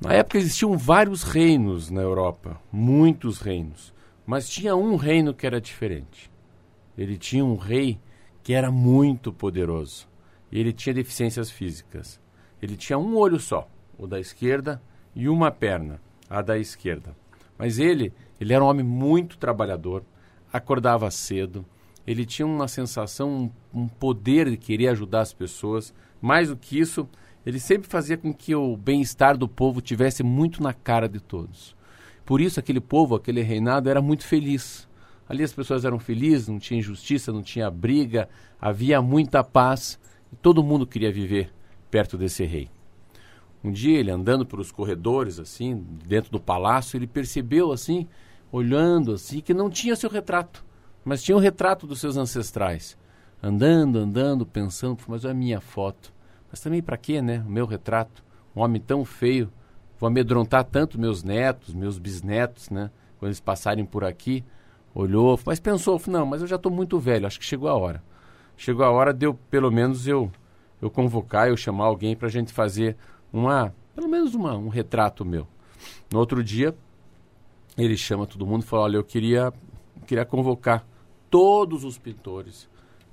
Na época existiam vários reinos na Europa, muitos reinos, mas tinha um reino que era diferente. Ele tinha um rei que era muito poderoso. E ele tinha deficiências físicas. Ele tinha um olho só, o da esquerda, e uma perna, a da esquerda. Mas ele, ele era um homem muito trabalhador, acordava cedo, ele tinha uma sensação, um, poder de querer ajudar as pessoas. Mais do que isso, ele sempre fazia com que o bem-estar do povo tivesse muito na cara de todos. Por isso aquele povo, aquele reinado era muito feliz. Ali as pessoas eram felizes, não tinha injustiça, não tinha briga, havia muita paz e todo mundo queria viver perto desse rei. Um dia ele andando pelos corredores assim, dentro do palácio, ele percebeu assim, olhando assim, que não tinha seu retrato, mas tinha o retrato dos seus ancestrais. Andando, andando, pensando, mas é a minha foto. Mas também para quê, né? O meu retrato, um homem tão feio, vou amedrontar tanto meus netos, meus bisnetos, né? Quando eles passarem por aqui, olhou, mas pensou, não, mas eu já estou muito velho, acho que chegou a hora. Chegou a hora de eu, pelo menos, eu, eu convocar, eu chamar alguém para a gente fazer uma, pelo menos uma, um retrato meu. No outro dia, ele chama todo mundo e fala, olha, eu queria, queria convocar todos os pintores,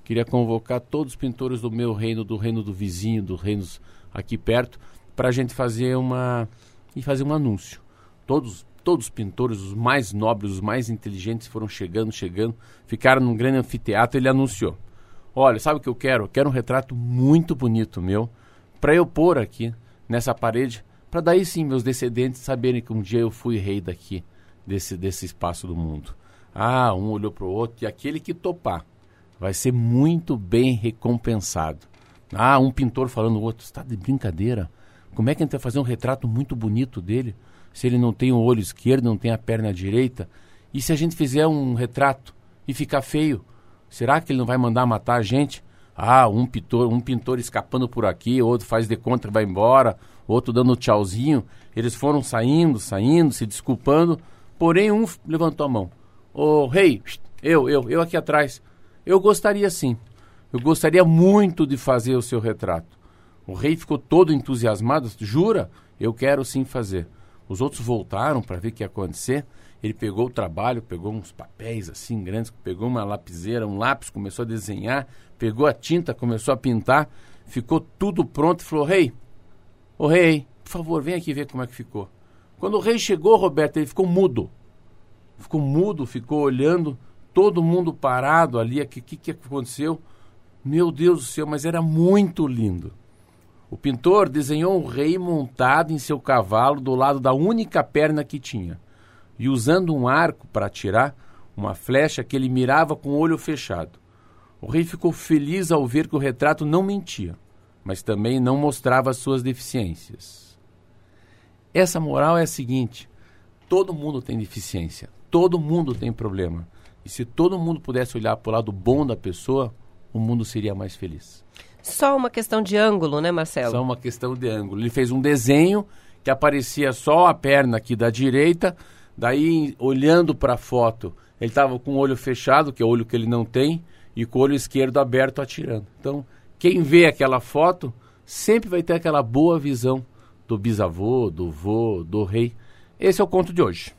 queria convocar todos os pintores do meu reino, do reino do vizinho, dos reinos aqui perto, para a gente fazer uma e fazer um anúncio. Todos todos os pintores, os mais nobres, os mais inteligentes foram chegando, chegando, ficaram num grande anfiteatro. Ele anunciou: Olha, sabe o que eu quero? Quero um retrato muito bonito meu para eu pôr aqui nessa parede, para daí sim meus descendentes saberem que um dia eu fui rei daqui, desse, desse espaço do mundo. Ah, um olhou para o outro e aquele que topar vai ser muito bem recompensado. Ah, um pintor falando o outro, está de brincadeira? Como é que a gente vai fazer um retrato muito bonito dele? se ele não tem o olho esquerdo, não tem a perna direita? E se a gente fizer um retrato e ficar feio, será que ele não vai mandar matar a gente? Ah, um pintor, um pintor escapando por aqui, outro faz de conta e vai embora, outro dando tchauzinho. Eles foram saindo, saindo, se desculpando, porém um levantou a mão. Ô, oh, rei, eu, eu, eu aqui atrás. Eu gostaria sim. Eu gostaria muito de fazer o seu retrato. O rei ficou todo entusiasmado. Jura? Eu quero sim fazer. Os outros voltaram para ver o que ia acontecer. Ele pegou o trabalho, pegou uns papéis assim grandes, pegou uma lapiseira, um lápis, começou a desenhar, pegou a tinta, começou a pintar, ficou tudo pronto e falou: Rei, ô rei, por favor, vem aqui ver como é que ficou. Quando o rei chegou, Roberto, ele ficou mudo. Ficou mudo, ficou olhando, todo mundo parado ali. O que, que, que aconteceu? Meu Deus do céu, mas era muito lindo. O pintor desenhou um rei montado em seu cavalo do lado da única perna que tinha, e usando um arco para atirar uma flecha que ele mirava com o olho fechado. O rei ficou feliz ao ver que o retrato não mentia, mas também não mostrava suas deficiências. Essa moral é a seguinte: todo mundo tem deficiência, todo mundo tem problema. E se todo mundo pudesse olhar para o lado bom da pessoa, o mundo seria mais feliz. Só uma questão de ângulo, né, Marcelo? Só uma questão de ângulo. Ele fez um desenho que aparecia só a perna aqui da direita, daí olhando para a foto, ele estava com o olho fechado, que é o olho que ele não tem, e com o olho esquerdo aberto atirando. Então, quem vê aquela foto sempre vai ter aquela boa visão do bisavô, do vô, do rei. Esse é o conto de hoje.